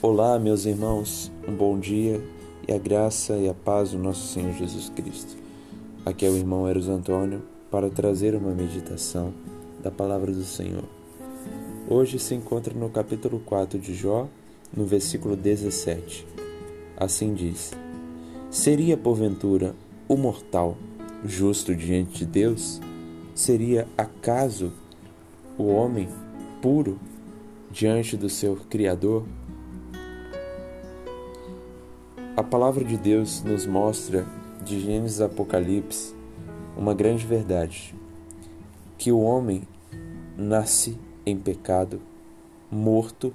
Olá, meus irmãos, um bom dia e a graça e a paz do nosso Senhor Jesus Cristo. Aqui é o irmão Eros Antônio para trazer uma meditação da palavra do Senhor. Hoje se encontra no capítulo 4 de Jó, no versículo 17. Assim diz: Seria porventura o mortal justo diante de Deus? Seria acaso o homem puro diante do seu Criador? Palavra de Deus nos mostra, de Gênesis Apocalipse, uma grande verdade: que o homem nasce em pecado, morto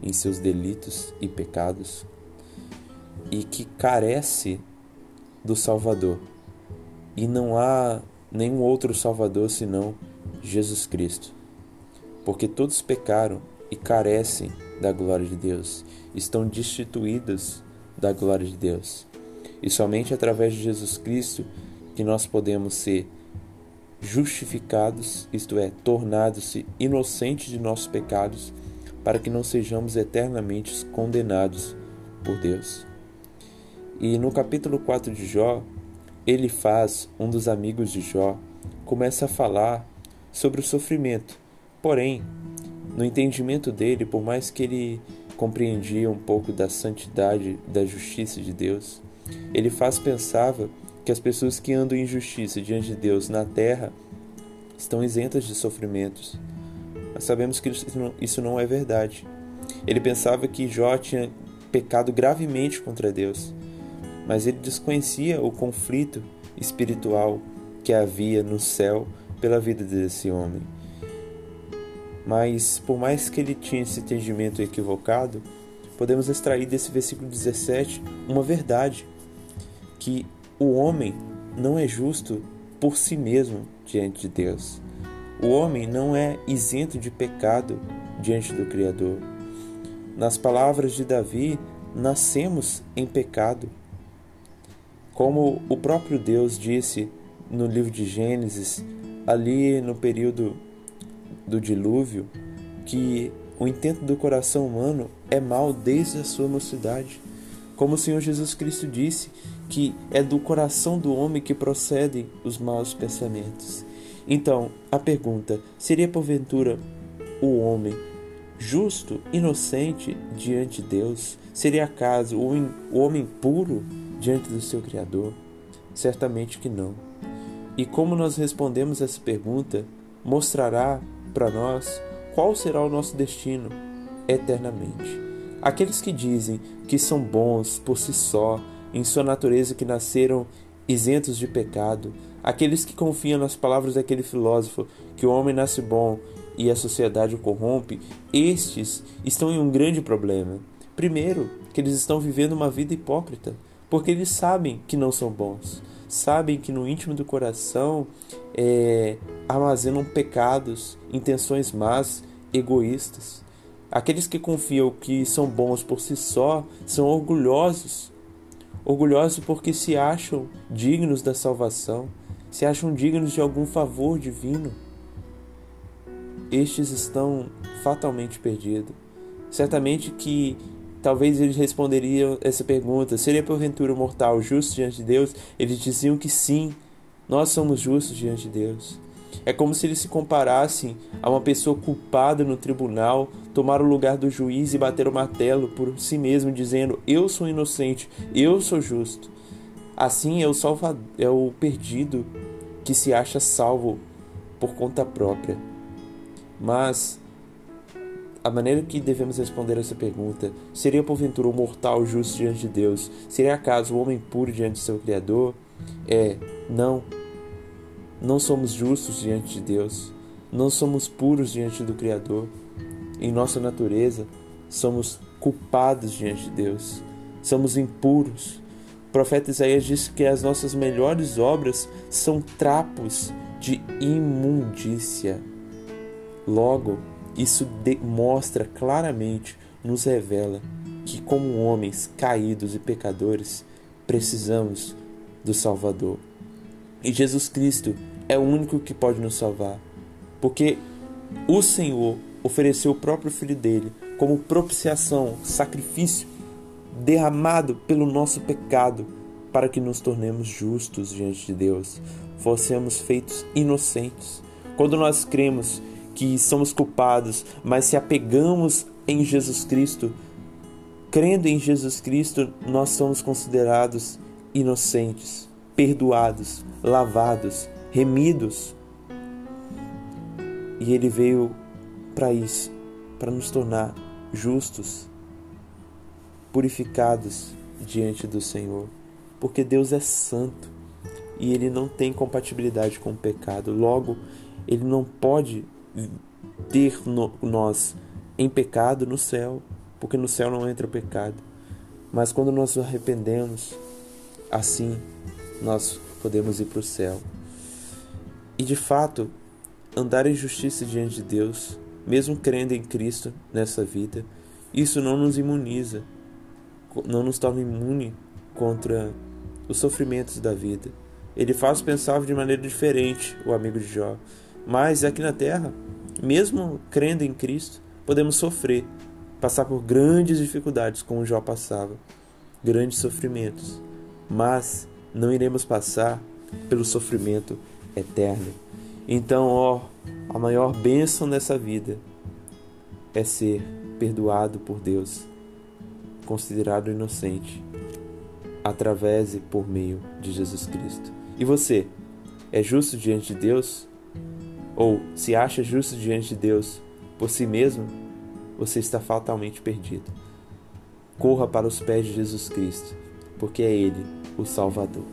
em seus delitos e pecados, e que carece do Salvador. E não há nenhum outro Salvador senão Jesus Cristo. Porque todos pecaram e carecem da glória de Deus, estão destituídos da glória de Deus. E somente através de Jesus Cristo que nós podemos ser justificados, isto é, tornados-se inocentes de nossos pecados, para que não sejamos eternamente condenados por Deus. E no capítulo 4 de Jó, ele faz, um dos amigos de Jó, começa a falar sobre o sofrimento. Porém, no entendimento dele, por mais que ele compreendia um pouco da santidade, da justiça de Deus. Ele faz pensava que as pessoas que andam em justiça diante de Deus na terra estão isentas de sofrimentos. Mas sabemos que isso não é verdade. Ele pensava que Jó tinha pecado gravemente contra Deus, mas ele desconhecia o conflito espiritual que havia no céu pela vida desse homem. Mas, por mais que ele tinha esse entendimento equivocado, podemos extrair desse versículo 17 uma verdade: que o homem não é justo por si mesmo diante de Deus. O homem não é isento de pecado diante do Criador. Nas palavras de Davi, nascemos em pecado. Como o próprio Deus disse no livro de Gênesis, ali no período do dilúvio que o intento do coração humano é mal desde a sua mocidade. Como o Senhor Jesus Cristo disse, que é do coração do homem que procedem os maus pensamentos. Então, a pergunta: seria porventura o homem justo, inocente diante de Deus? Seria acaso o homem puro diante do seu Criador? Certamente que não. E como nós respondemos essa pergunta, mostrará para nós qual será o nosso destino eternamente. Aqueles que dizem que são bons por si só, em sua natureza que nasceram isentos de pecado, aqueles que confiam nas palavras daquele filósofo que o homem nasce bom e a sociedade o corrompe, estes estão em um grande problema. Primeiro, que eles estão vivendo uma vida hipócrita, porque eles sabem que não são bons, sabem que no íntimo do coração é, armazenam pecados, intenções más, egoístas. Aqueles que confiam que são bons por si só são orgulhosos. Orgulhosos porque se acham dignos da salvação, se acham dignos de algum favor divino. Estes estão fatalmente perdidos. Certamente que talvez eles responderiam essa pergunta: seria porventura mortal justo diante de Deus? Eles diziam que sim, nós somos justos diante de Deus. É como se eles se comparassem a uma pessoa culpada no tribunal, tomar o lugar do juiz e bater o martelo por si mesmo, dizendo: Eu sou inocente, eu sou justo. Assim é o, salva... é o perdido que se acha salvo por conta própria. Mas a maneira que devemos responder essa pergunta seria porventura o mortal justo diante de Deus? Seria acaso o homem puro diante do seu Criador? É, não. Não somos justos diante de Deus, não somos puros diante do Criador. Em nossa natureza, somos culpados diante de Deus, somos impuros. O profeta Isaías disse que as nossas melhores obras são trapos de imundícia. Logo, isso mostra claramente, nos revela que, como homens caídos e pecadores, precisamos do Salvador. E Jesus Cristo é o único que pode nos salvar, porque o Senhor ofereceu o próprio Filho dele como propiciação, sacrifício derramado pelo nosso pecado, para que nos tornemos justos diante de Deus, fossemos feitos inocentes. Quando nós cremos que somos culpados, mas se apegamos em Jesus Cristo, crendo em Jesus Cristo, nós somos considerados inocentes, perdoados, lavados, remidos. E ele veio para isso, para nos tornar justos, purificados diante do Senhor, porque Deus é santo e ele não tem compatibilidade com o pecado. Logo, ele não pode ter no, nós em pecado no céu, porque no céu não entra o pecado. Mas quando nós nos arrependemos, assim nós podemos ir para o céu. E de fato, andar em justiça diante de Deus, mesmo crendo em Cristo nessa vida, isso não nos imuniza, não nos torna imune contra os sofrimentos da vida. Ele faz pensar de maneira diferente, o amigo de Jó. Mas aqui na terra, mesmo crendo em Cristo, podemos sofrer, passar por grandes dificuldades como Jó passava, grandes sofrimentos, mas não iremos passar pelo sofrimento eterno. Então, ó, a maior bênção dessa vida é ser perdoado por Deus, considerado inocente, através e por meio de Jesus Cristo. E você, é justo diante de Deus? Ou se acha justo diante de Deus por si mesmo, você está fatalmente perdido. Corra para os pés de Jesus Cristo, porque é Ele o Salvador.